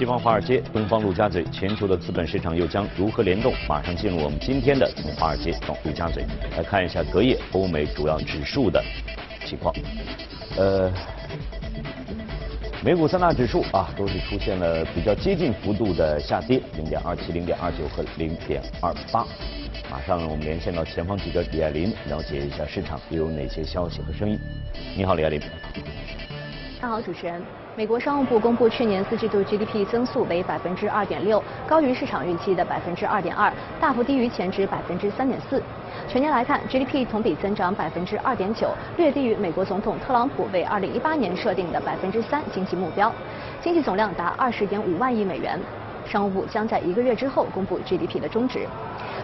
西方华尔街，东方陆家嘴，全球的资本市场又将如何联动？马上进入我们今天的从华尔街到陆家嘴，来看一下隔夜欧美主要指数的情况。呃，美股三大指数啊，都是出现了比较接近幅度的下跌，零点二七、零点二九和零点二八。马上我们连线到前方记者李爱林，了解一下市场又有哪些消息和声音。你好，李爱林。你好，主持人。美国商务部公布去年四季度 GDP 增速为百分之二点六，高于市场预期的百分之二点二，大幅低于前值百分之三点四。全年来看，GDP 同比增长百分之二点九，略低于美国总统特朗普为二零一八年设定的百分之三经济目标。经济总量达二十点五万亿美元。商务部将在一个月之后公布 GDP 的终值。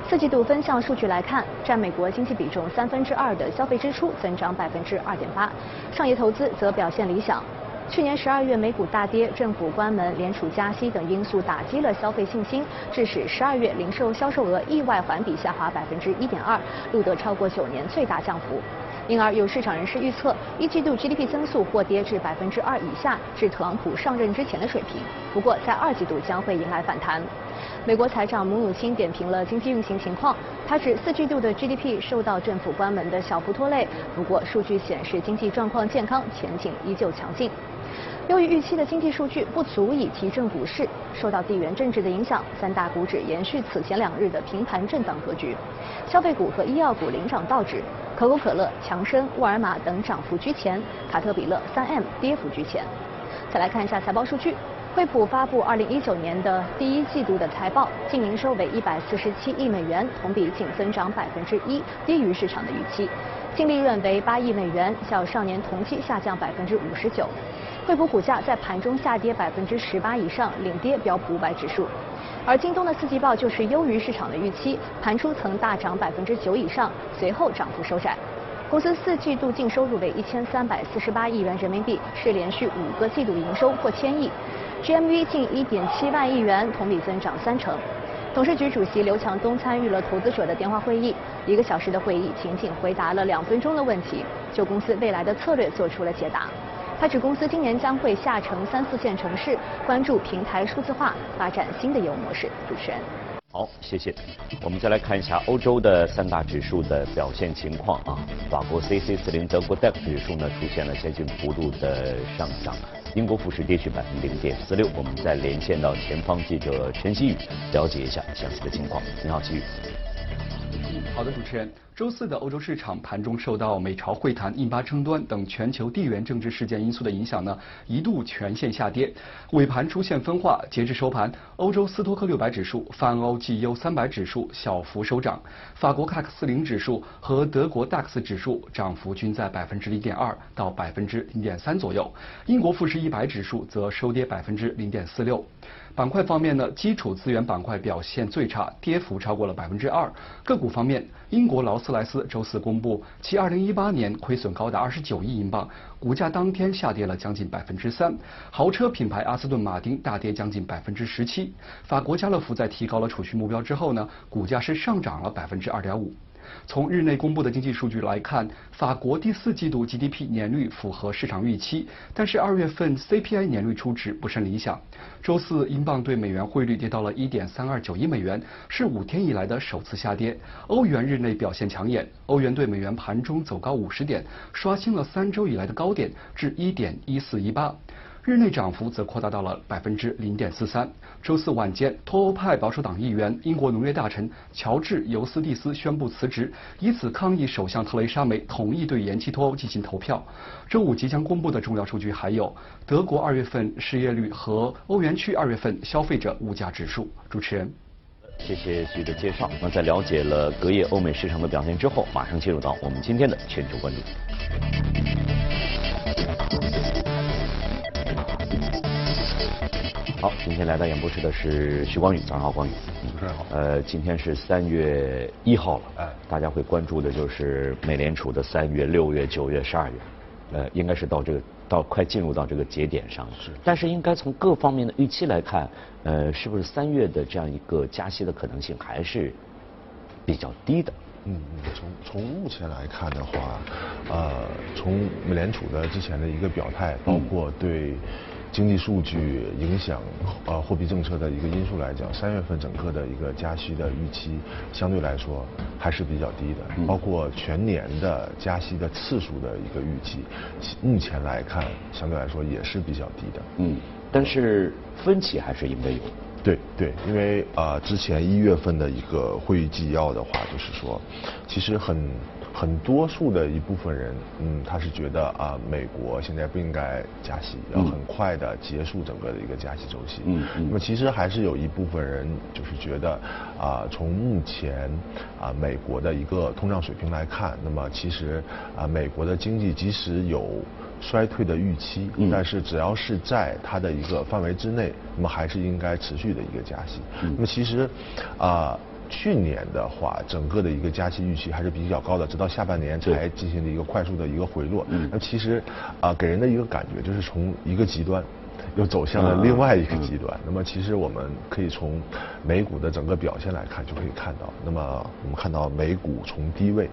四季度分项数据来看，占美国经济比重三分之二的消费支出增长百分之二点八，商业投资则表现理想。去年十二月美股大跌，政府关门、联储加息等因素打击了消费信心，致使十二月零售销售额意外环比下滑百分之一点二，录得超过九年最大降幅。因而有市场人士预测，一季度 GDP 增速或跌至百分之二以下，至特朗普上任之前的水平。不过在二季度将会迎来反弹。美国财长姆努钦点评了经济运行情况，他指四季度的 GDP 受到政府关门的小幅拖累，不过数据显示经济状况健康，前景依旧强劲。由于预期的经济数据不足以提振股市，受到地缘政治的影响，三大股指延续此前两日的平盘震荡格局。消费股和医药股领涨道指，可口可乐、强生、沃尔玛等涨幅居前，卡特彼勒、三 M 跌幅居前。再来看一下财报数据，惠普发布2019年的第一季度的财报，净营收为147亿美元，同比仅增长百分之一，低于市场的预期。净利润为8亿美元，较上年同期下降百分之五十九。惠普股价在盘中下跌百分之十八以上，领跌标普五百指数。而京东的四季报就是优于市场的预期，盘初曾大涨百分之九以上，随后涨幅收窄。公司四季度净收入为一千三百四十八亿元人民币，是连续五个季度营收破千亿，GMV 近一点七万亿元，同比增长三成。董事局主席刘强东参与了投资者的电话会议，一个小时的会议仅仅回答了两分钟的问题，就公司未来的策略做出了解答。他指公司今年将会下沉三四线城市，关注平台数字化，发展新的业务模式。主持人，好，谢谢。我们再来看一下欧洲的三大指数的表现情况啊。法国 C C 四零，德国 DAX 指数呢出现了接近幅度的上涨，英国富时跌去百分之零点四六。我们再连线到前方记者陈曦宇，了解一下详细的情况。你好，曦宇。好的，主持人。周四的欧洲市场盘中受到美朝会谈印巴争端等全球地缘政治事件因素的影响呢，一度全线下跌，尾盘出现分化。截至收盘，欧洲斯托克六百指数、泛欧 G U 三百指数小幅收涨，法国 CAC 四零指数和德国 DAX 指数涨幅均在百分之零点二到百分之零点三左右，英国富时一百指数则收跌百分之零点四六。板块方面呢，基础资源板块表现最差，跌幅超过了百分之二。个股方面，英国劳斯莱斯周四公布其二零一八年亏损高达二十九亿英镑，股价当天下跌了将近百分之三。豪车品牌阿斯顿马丁大跌将近百分之十七。法国家乐福在提高了储蓄目标之后呢，股价是上涨了百分之二点五。从日内公布的经济数据来看，法国第四季度 GDP 年率符合市场预期，但是二月份 CPI 年率初值不甚理想。周四，英镑对美元汇率跌到了1.329一美元，是五天以来的首次下跌。欧元日内表现抢眼，欧元对美元盘中走高五十点，刷新了三周以来的高点至1.1418。日内涨幅则扩大到了百分之零点四三。周四晚间，脱欧派保守党议员、英国农业大臣乔治·尤斯蒂斯宣布辞职，以此抗议首相特蕾莎梅同意对延期脱欧进行投票。周五即将公布的重要数据还有德国二月份失业率和欧元区二月份消费者物价指数。主持人，谢谢徐的介绍。那在了解了隔夜欧美市场的表现之后，马上进入到我们今天的全球关注。好，今天来到演播室的是徐光宇，早上好，光宇。主持人好。呃，今天是三月一号了，哎，大家会关注的就是美联储的三月、六月、九月、十二月，呃，应该是到这个到快进入到这个节点上了。是。但是应该从各方面的预期来看，呃，是不是三月的这样一个加息的可能性还是比较低的？嗯，从从目前来看的话，呃，从美联储的之前的一个表态，包括对经济数据影响呃货币政策的一个因素来讲，三月份整个的一个加息的预期相对来说还是比较低的，包括全年的加息的次数的一个预期，目前来看相对来说也是比较低的。嗯，但是分歧还是应该有。对对，因为啊，之前一月份的一个会议纪要的话，就是说，其实很很多数的一部分人，嗯，他是觉得啊，美国现在不应该加息，要很快的结束整个的一个加息周期。嗯嗯。那么其实还是有一部分人就是觉得啊，从目前啊美国的一个通胀水平来看，那么其实啊美国的经济即使有。衰退的预期，但是只要是在它的一个范围之内，那么还是应该持续的一个加息。那么其实，啊，去年的话，整个的一个加息预期还是比较高的，直到下半年才进行了一个快速的一个回落。那其实，啊，给人的一个感觉就是从一个极端又走向了另外一个极端。那么其实我们可以从美股的整个表现来看，就可以看到，那么我们看到美股从低位。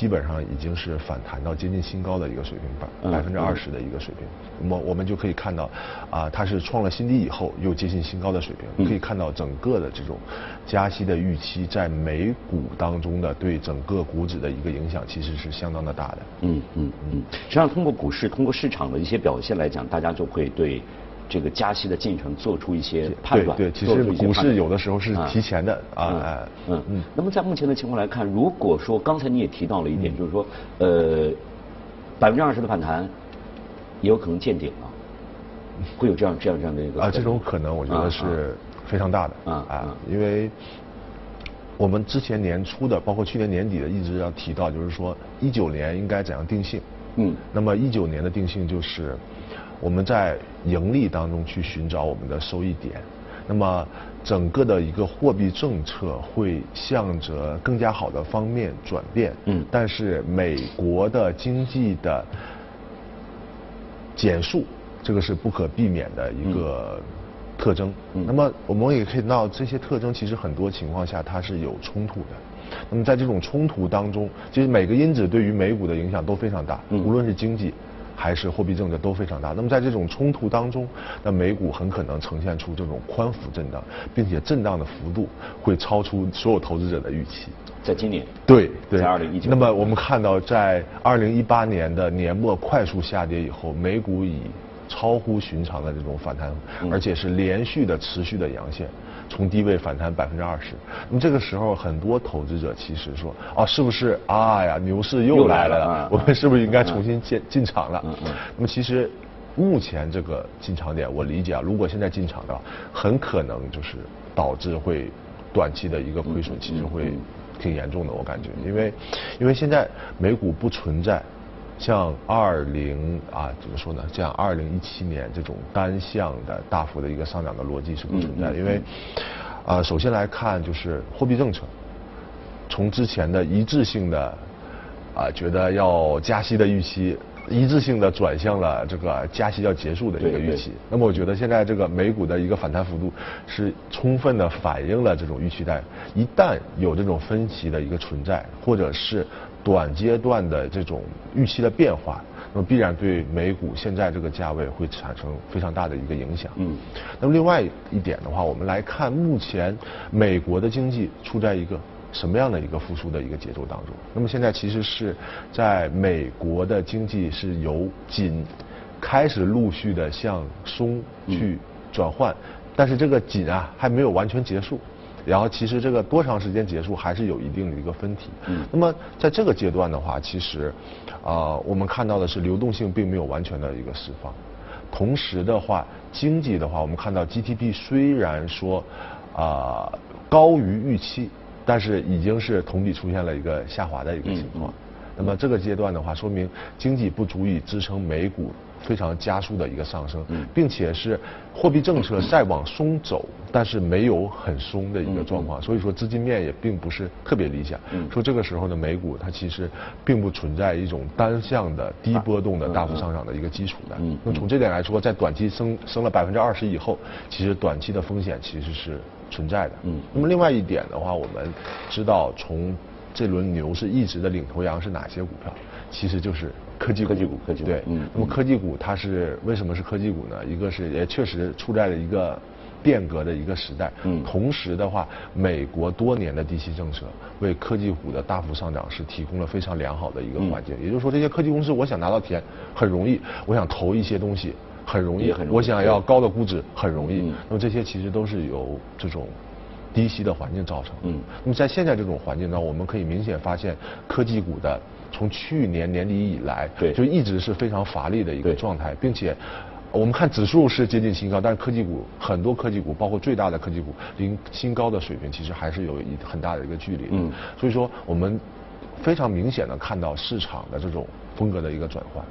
基本上已经是反弹到接近新高的一个水平，百百分之二十的一个水平。那么我们就可以看到，啊，它是创了新低以后又接近新高的水平。可以看到整个的这种加息的预期在美股当中的对整个股指的一个影响其实是相当的大的。嗯嗯嗯。实际上通过股市，通过市场的一些表现来讲，大家就会对。这个加息的进程做出一些判断，对，其实股市有的时候是提前的啊，嗯嗯。那么在目前的情况来看，如果说刚才你也提到了一点，就是说，呃，百分之二十的反弹也有可能见顶了，会有这样这样这样的一个啊，这种可能我觉得是非常大的啊啊，因为我们之前年初的，包括去年年底的，一直要提到，就是说一九年应该怎样定性，嗯，那么一九年的定性就是。我们在盈利当中去寻找我们的收益点，那么整个的一个货币政策会向着更加好的方面转变。嗯。但是美国的经济的减速，这个是不可避免的一个特征。嗯。那么我们也可以看到，这些特征其实很多情况下它是有冲突的。那么在这种冲突当中，其实每个因子对于美股的影响都非常大。嗯。无论是经济。还是货币政策都非常大。那么在这种冲突当中，那美股很可能呈现出这种宽幅震荡，并且震荡的幅度会超出所有投资者的预期。在今年，对对，在二零一九。那么我们看到，在二零一八年的年末快速下跌以后，美股以超乎寻常的这种反弹，而且是连续的持续的阳线。从低位反弹百分之二十，那么这个时候很多投资者其实说，啊，是不是啊呀，牛市又来了？我们是不是应该重新进进场了？那么其实目前这个进场点，我理解啊，如果现在进场的话，很可能就是导致会短期的一个亏损，其实会挺严重的，我感觉，因为因为现在美股不存在。像二零啊，怎么说呢？像二零一七年这种单向的大幅的一个上涨的逻辑是不存在的，因为啊，首先来看就是货币政策，从之前的一致性的啊，觉得要加息的预期，一致性的转向了这个加息要结束的一个预期。那么我觉得现在这个美股的一个反弹幅度是充分的反映了这种预期带，一旦有这种分歧的一个存在，或者是。短阶段的这种预期的变化，那么必然对美股现在这个价位会产生非常大的一个影响。嗯，那么另外一点的话，我们来看目前美国的经济处在一个什么样的一个复苏的一个节奏当中？那么现在其实是在美国的经济是由紧开始陆续的向松去转换，但是这个紧啊还没有完全结束。然后其实这个多长时间结束还是有一定的一个分体。嗯。那么在这个阶段的话，其实，啊，我们看到的是流动性并没有完全的一个释放。同时的话，经济的话，我们看到 GDP 虽然说啊高于预期，但是已经是同比出现了一个下滑的一个情况。那么这个阶段的话，说明经济不足以支撑美股。非常加速的一个上升，并且是货币政策在往松走，但是没有很松的一个状况，所以说资金面也并不是特别理想。说这个时候的美股它其实并不存在一种单向的低波动的大幅上涨的一个基础的。那从这点来说，在短期升升了百分之二十以后，其实短期的风险其实是存在的。那么另外一点的话，我们知道从这轮牛市一直的领头羊是哪些股票？其实就是科技科技股科技股对，嗯那么科技股它是为什么是科技股呢？一个是也确实处在了一个变革的一个时代，嗯同时的话，美国多年的低息政策为科技股的大幅上涨是提供了非常良好的一个环嗯境。也就是说，这些科技公司我想拿到钱很容易，我想投一些东西很容易，很容易我想要高的估值很容易。嗯那么这些其实都是由这种低息的环境造成的。嗯那么在现在这种环境呢，我们可以明显发现科技股的从去年年底以来，对就一直是非常乏力的一个状态，并且。我们看指数是接近新高，但是科技股很多科技股，包括最大的科技股，离新高的水平其实还是有一很大的一个距离的。嗯所以说我们非常明显的看到市场的这种风格的一个转换。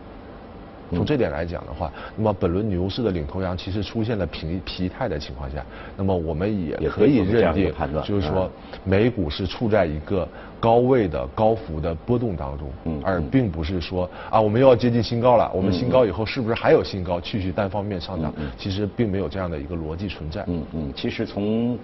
嗯从这点来讲的话，那么本轮牛市的领头羊其实出现了疲疲态的情况下，那么我们也也可可以认定就是说嗯美股是处在一个高位的高幅的波动当中，嗯而嗯并不是说啊我们又要接近新高了，我们新高以后是不是还有新高，继续单方面上涨？其实并没有这样的一个逻辑存在。嗯嗯，其实从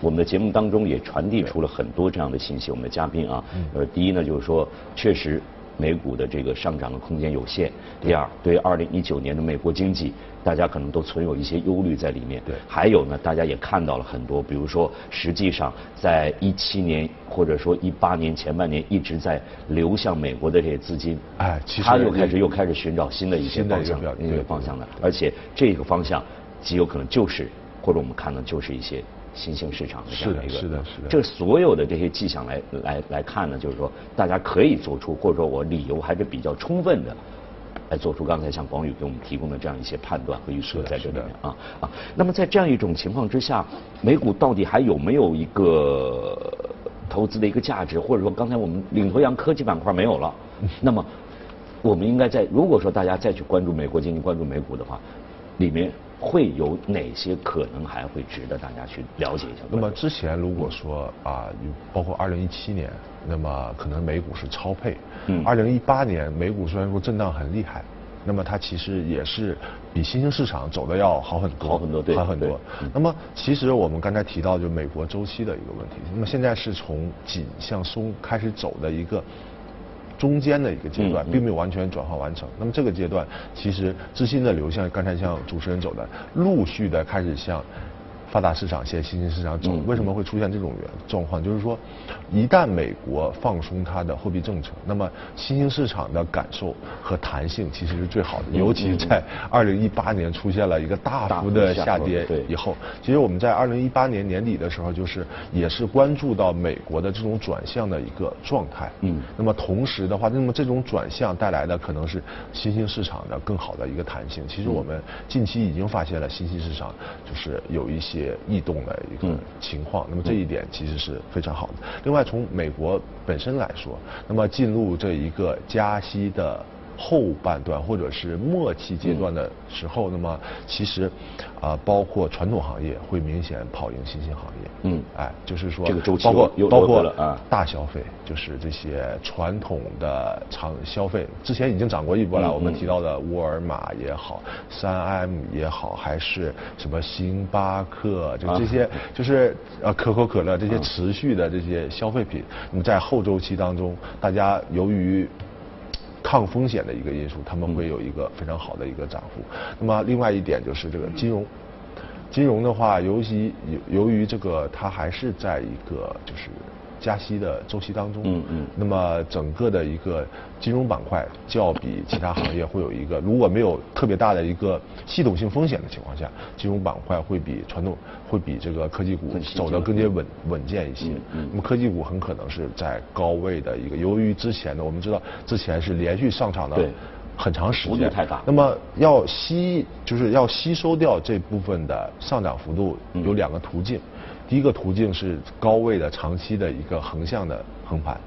我们的节目当中也传递出了很多这样的信息。我们的嘉宾啊，嗯呃，第一呢就是说，确实美股的这个上涨的空间有限。第二，对二零一九年的美国经济，大家可能都存有一些忧虑在里面。对还有呢，大家也看到了很多，比如说，实际上在一七年或者说一八年前半年一直在流向美国的这些资金，哎其实它又开始又开始寻找新的一些方向一个方向的，而且这个方向极有可能就是，或者我们看到就是一些新兴市场的这样的一个，是的是的是的这所有的这些迹象来来来看呢，就是说大家可以做出，或者说我理由还是比较充分的。来做出刚才像广宇给我们提供的这样一些判断和预测在这里面啊啊。那么在这样一种情况之下，美股到底还有没有一个投资的一个价值，或者说刚才我们领头羊科技板块没有了，那么我们应该在如果说大家再去关注美国经济、关注美股的话，里面会有哪些可能还会值得大家去了解一下？那么之前如果说啊，包括二零一七年，那么可能美股是超配。嗯二零一八年美股虽然说震荡很厉害，那么它其实也是比新兴市场走的要好很多，好很多对好很多。那么其实我们刚才提到就美国周期的一个问题，那么现在是从紧向松开始走的一个。中间的一个阶段并没有完全转化完成，那么这个阶段其实资金的流向，刚才像主持人走的，陆续的开始向发达市场、现在新兴市场走嗯，为什么会出现这种原状况？就是说，一旦美国放松它的货币政策，那么新兴市场的感受和弹性其实是最好的，嗯尤其在二零一八年出现了一个大幅的下跌对以后，其实我们在二零一八年年底的时候，就是也是关注到美国的这种转向的一个状态。嗯那么同时的话，那么这种转向带来的可能是新兴市场的更好的一个弹性。其实我们近期已经发现了新兴市场就是有一些异动的一个嗯情况，那么这一点其实是非常好的。另外，从美国本身来说，那么进入这一个加息的。后半段或者是末期阶段的时候，那么其实啊、包括传统行业会明显跑赢新兴行业。嗯哎，就是说这个周期包括包括了啊大消费，就是这些传统的长消费，之前已经涨过一波了。嗯我们嗯提到的沃尔玛也好，三 M 也好，还是什么星巴克，就啊这些，就是呃可口可乐这些啊持续的这些消费品，那么在后周期当中，大家由于抗风险的一个因素，他们会有一个非常好的一个涨幅。那么另外一点就是这个金融，金融的话，尤其由由于这个它还是在一个就是加息的周期当中，嗯嗯。那么整个的一个金融板块较比其他行业会有一个，如果没有特别大的一个系统性风险的情况下，金融板块会比传统会比这个科技股走得更加稳稳健一些。那么科技股很可能是在高位的一个，由于之前呢我们知道之前是连续上涨的对。很长时间，那么要吸就是要吸收掉这部分的上涨幅度，嗯。有两个途径。第一个途径是高位的长期的一个横向的横盘，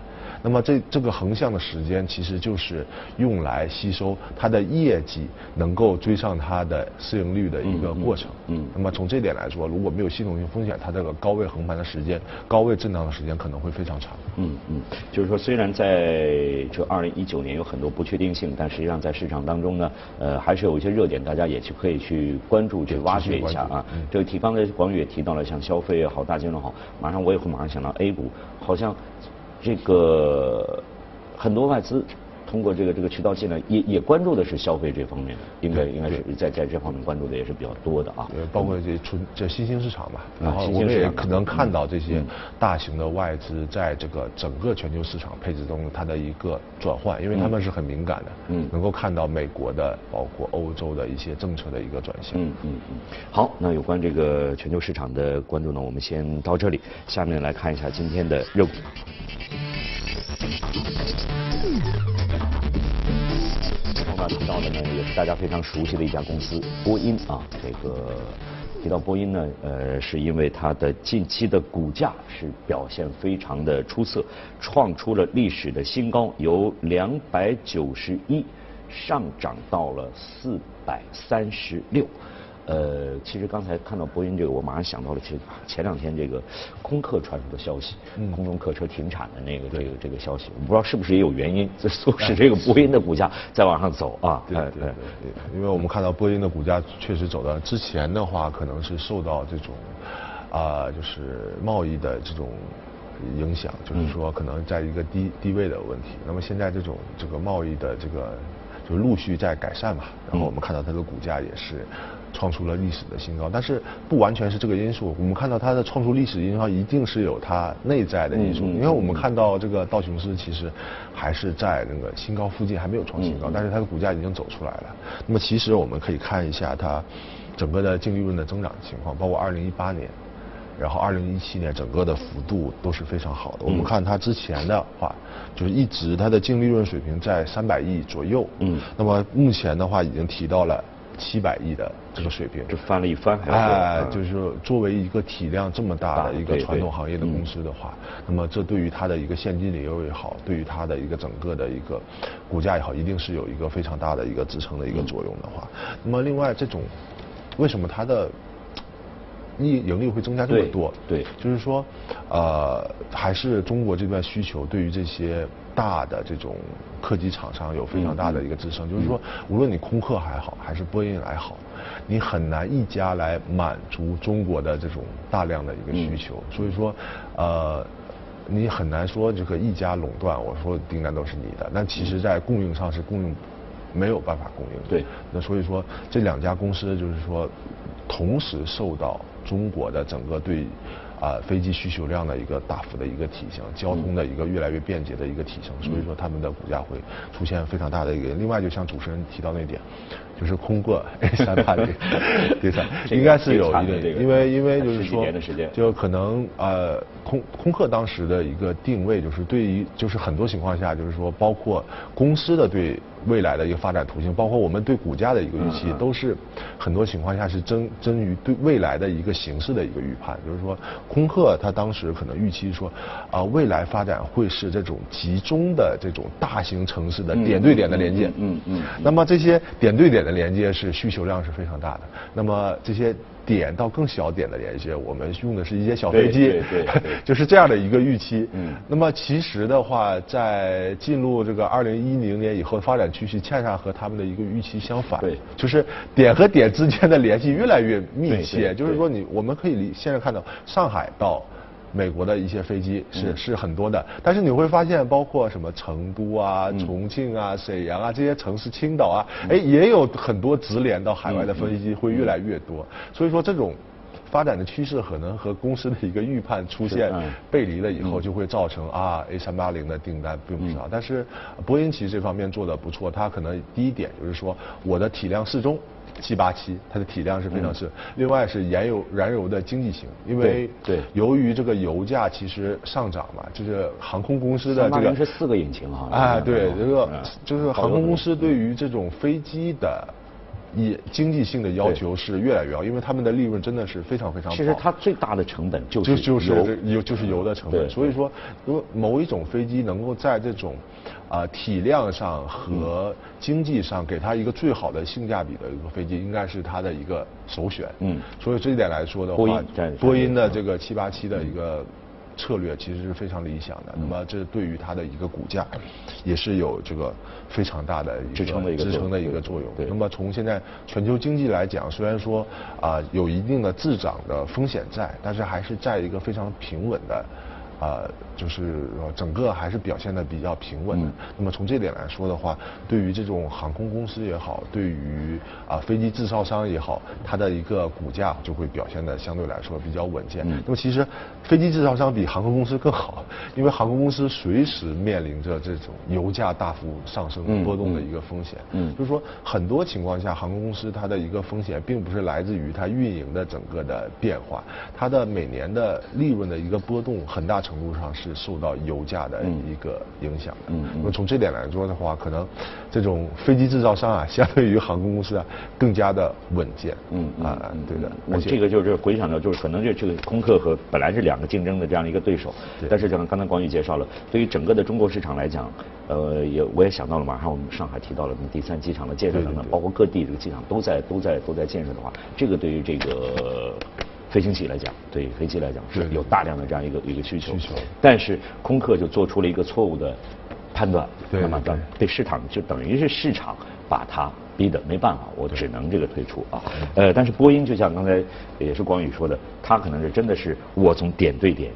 那么这这个横向的时间其实就是用来吸收它的业绩能够追上它的市盈率的一个过程。嗯那么从这点来说，如果没有系统性风险，它这个高位横盘的时间、高位震荡的时间可能会非常长。嗯嗯，就是说，虽然在这二零一九年有很多不确定性，但实际上在市场当中呢，呃，还是有一些热点，大家也去可以去关注、去挖掘一下啊。嗯这个提刚才广宇也提到了，像消费也好，大金融好，马上我也会马上想到 A 股，好像这个很多外资。通过这个这个渠道进来，也也关注的是消费这方面的，应该应该是在在这方面关注的也是比较多的啊。对，包括这纯这新兴市场嘛，然后我们也可能看到这些大型的外资在这个整个全球市场配置中它的一个转换，因为他们是很敏感的，嗯，能够看到美国的包括欧洲的一些政策的一个转向。嗯嗯嗯。好，那有关这个全球市场的关注呢，我们先到这里，下面来看一下今天的热股。提到的呢，也是大家非常熟悉的一家公司波音啊。这个提到波音呢，呃，是因为它的近期的股价是表现非常的出色，创出了历史的新高，由两百九十一上涨到了四百三十六。呃，其实刚才看到波音这个，我马上想到了前前两天这个空客传出的消息，空中客车停产的那个这个这个消息，我不知道是不是也有原因，这促使这个波音的股价在往上走啊？对对对，因为我们看到波音的股价确实走的，之前的话可能是受到这种啊，就是贸易的这种影响，就是说可能在一个低低位的问题。那么现在这种这个贸易的这个就陆续在改善嘛，然后我们看到它的股价也是。创出了历史的新高，但是不完全是这个因素。我们看到它的创出历史因素，一定是有它内在的因素。因为我们看到这个道琼斯其实还是在那个新高附近，还没有创新高，但是它的股价已经走出来了。那么其实我们可以看一下它整个的净利润的增长情况，包括二零一八年，然后二零一七年整个的幅度都是非常好的。我们看它之前的话，就是一直它的净利润水平在三百亿左右。嗯。那么目前的话已经提到了。七百亿的这个水平，就翻了一番。哎，就是作为一个体量这么大的一个传统行业的公司的话，那么这对于它的一个现金流也好，对于它的一个整个的一个股价也好，一定是有一个非常大的一个支撑的一个作用的话。那么另外，这种为什么它的盈盈利会增加这么多？对，就是说，呃，还是中国这边需求对于这些。大的这种客机厂商有非常大的一个支撑，就是说，无论你空客还好，还是波音还好，你很难一家来满足中国的这种大量的一个需求。所以说，呃，你很难说这个一家垄断，我说订单都是你的。那其实，在供应上是供应没有办法供应。对。那所以说，这两家公司就是说，同时受到中国的整个对。啊，飞机需求量的一个大幅的一个提升，交通的一个越来越便捷的一个提升，所以说他们的股价会出现非常大的一个。另外，就像主持人提到那点，就是空过 A 三八零，第三 应该是有一定，因为因为就是说，就可能呃空空客当时的一个定位就是对于就是很多情况下就是说包括公司的对。未来的一个发展途径，包括我们对股价的一个预期，都是很多情况下是针针于对未来的一个形势的一个预判。就是说，空客它当时可能预期说，啊，未来发展会是这种集中的这种大型城市的点对点的连接。嗯嗯。那么这些点对点的连接是需求量是非常大的。那么这些。点到更小点的连接，我们用的是一些小飞机，就是这样的一个预期。嗯，那么其实的话，在进入这个二零一零年以后，发展趋势恰恰和他们的一个预期相反。对，就是点和点之间的联系越来越密切。就是说，你我们可以离现在看到上海到。美国的一些飞机是是很多的，但是你会发现，包括什么成都啊、重庆啊、沈阳啊这些城市，青岛啊，哎，也有很多直连到海外的飞机会越来越多。所以说，这种发展的趋势可能和公司的一个预判出现背离了以后，就会造成啊 A 三八零的订单并不少。但是波音其实这方面做的不错，它可能第一点就是说我的体量适中。七八七，它的体量是非常是。另外是燃油燃油的经济型，因为对，由于这个油价其实上涨嘛，就是航空公司的这个是四个引擎哈。哎，对，这个就是航空公司对于这种飞机的以经济性的要求是越来越高，因为他们的利润真的是非常非常。其实它最大的成本就是就是油，就是油的成本。所以说，如果某一种飞机能够在这种。啊，体量上和经济上给它一个最好的性价比的一个飞机，应该是它的一个首选。嗯，所以这一点来说的话，波音的这个七八七的一个策略其实是非常理想的。那么这对于它的一个股价也是有这个非常大的支撑的一个支撑的一个作用。那么从现在全球经济来讲，虽然说啊有一定的滞涨的风险在，但是还是在一个非常平稳的。呃，就是整个还是表现的比较平稳的。那么从这点来说的话，对于这种航空公司也好，对于啊飞机制造商也好，它的一个股价就会表现的相对来说比较稳健。那么其实飞机制造商比航空公司更好，因为航空公司随时面临着这种油价大幅上升波动的一个风险。嗯，就是说很多情况下，航空公司它的一个风险并不是来自于它运营的整个的变化，它的每年的利润的一个波动很大程。程度上是受到油价的一个影响的。嗯，那么从这点来说的话，可能这种飞机制造商啊，相对于航空公司啊，更加的稳健。嗯啊，对的。而且这个就是回想到，就是可能这这个空客和本来是两个竞争的这样一个对手。对。但是像刚才广宇介绍了，对于整个的中国市场来讲，呃，也我也想到了，马上我们上海提到了第三机场的建设等等，包括各地这个机场都在都在都在建设的话，这个对于这个。飞行器来讲，对飞机来讲是。有大量的这样一个一个需求，需求。但是空客就做出了一个错误的判断，那么对。对市场就等于是市场把它逼的没办法，我只能这个退出啊。呃，但是波音就像刚才也是光宇说的，它可能是真的是我从点对点。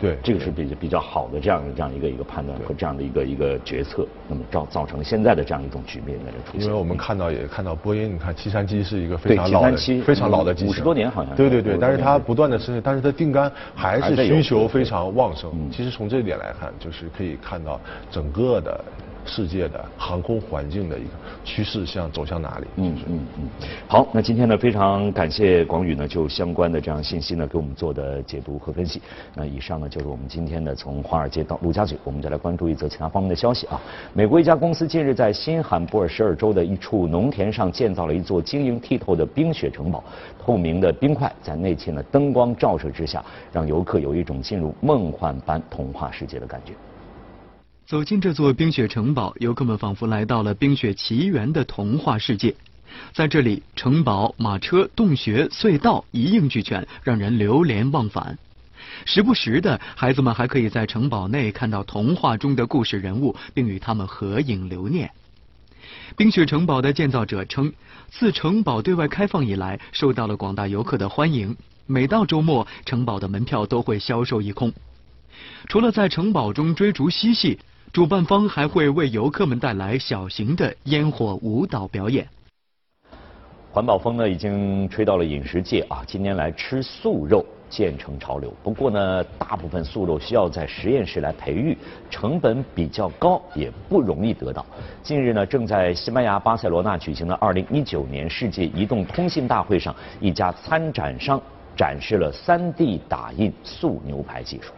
对，这个是比比较好的这样的这样一个一个判断和这样的一个一个决策，那么造造成现在的这样一种局面在这出现。因为我们看到也看到波音，你看七三七是一个非常老的非常老的机型，五十多年好像。对对对，但是它不断的升，但是它订单还是需求非常旺盛。其实从这一点来看，就是可以看到整个的。世界的航空环境的一个趋势向走向哪里？嗯嗯嗯。好，那今天呢，非常感谢广宇呢，就相关的这样信息呢，给我们做的解读和分析。那以上呢，就是我们今天的从华尔街到陆家嘴，我们再来关注一则其他方面的消息啊。美国一家公司近日在新罕布尔什尔州的一处农田上建造了一座晶莹剔透的冰雪城堡，透明的冰块在内嵌的灯光照射之下，让游客有一种进入梦幻般童话世界的感觉。走进这座冰雪城堡，游客们仿佛来到了《冰雪奇缘》的童话世界。在这里，城堡、马车、洞穴、隧道一应俱全，让人流连忘返。时不时的，孩子们还可以在城堡内看到童话中的故事人物，并与他们合影留念。冰雪城堡的建造者称，自城堡对外开放以来，受到了广大游客的欢迎。每到周末，城堡的门票都会销售一空。除了在城堡中追逐嬉戏，主办方还会为游客们带来小型的烟火舞蹈表演。环保风呢，已经吹到了饮食界啊！近年来吃素肉渐成潮流。不过呢，大部分素肉需要在实验室来培育，成本比较高，也不容易得到。近日呢，正在西班牙巴塞罗那举行的2019年世界移动通信大会上，一家参展商展示了 3D 打印素牛排技术。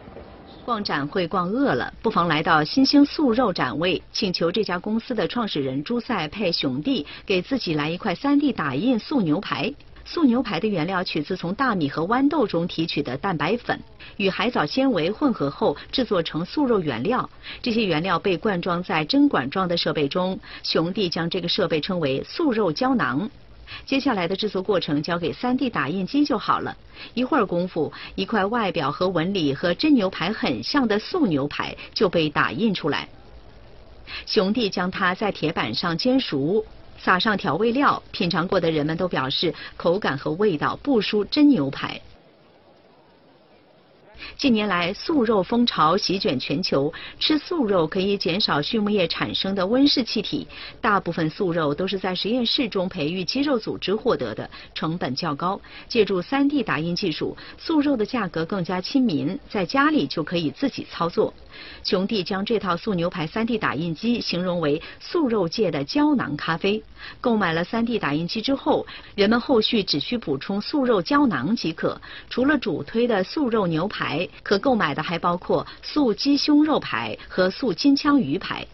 逛展会逛饿了，不妨来到新兴素肉展位，请求这家公司的创始人朱塞佩兄弟给自己来一块 3D 打印素牛排。素牛排的原料取自从大米和豌豆中提取的蛋白粉，与海藻纤维混合后制作成素肉原料。这些原料被灌装在针管状的设备中，兄弟将这个设备称为素肉胶囊。接下来的制作过程交给 3D 打印机就好了。一会儿功夫，一块外表和纹理和真牛排很像的素牛排就被打印出来。熊弟将它在铁板上煎熟，撒上调味料。品尝过的人们都表示，口感和味道不输真牛排。近年来，素肉风潮席卷全球。吃素肉可以减少畜牧业产生的温室气体。大部分素肉都是在实验室中培育肌肉组织获得的，成本较高。借助 3D 打印技术，素肉的价格更加亲民，在家里就可以自己操作。兄弟将这套素牛排 3D 打印机形容为素肉界的胶囊咖啡。购买了 3D 打印机之后，人们后续只需补充素肉胶囊即可。除了主推的素肉牛排可购买的还包括素鸡胸肉排和素金枪鱼排。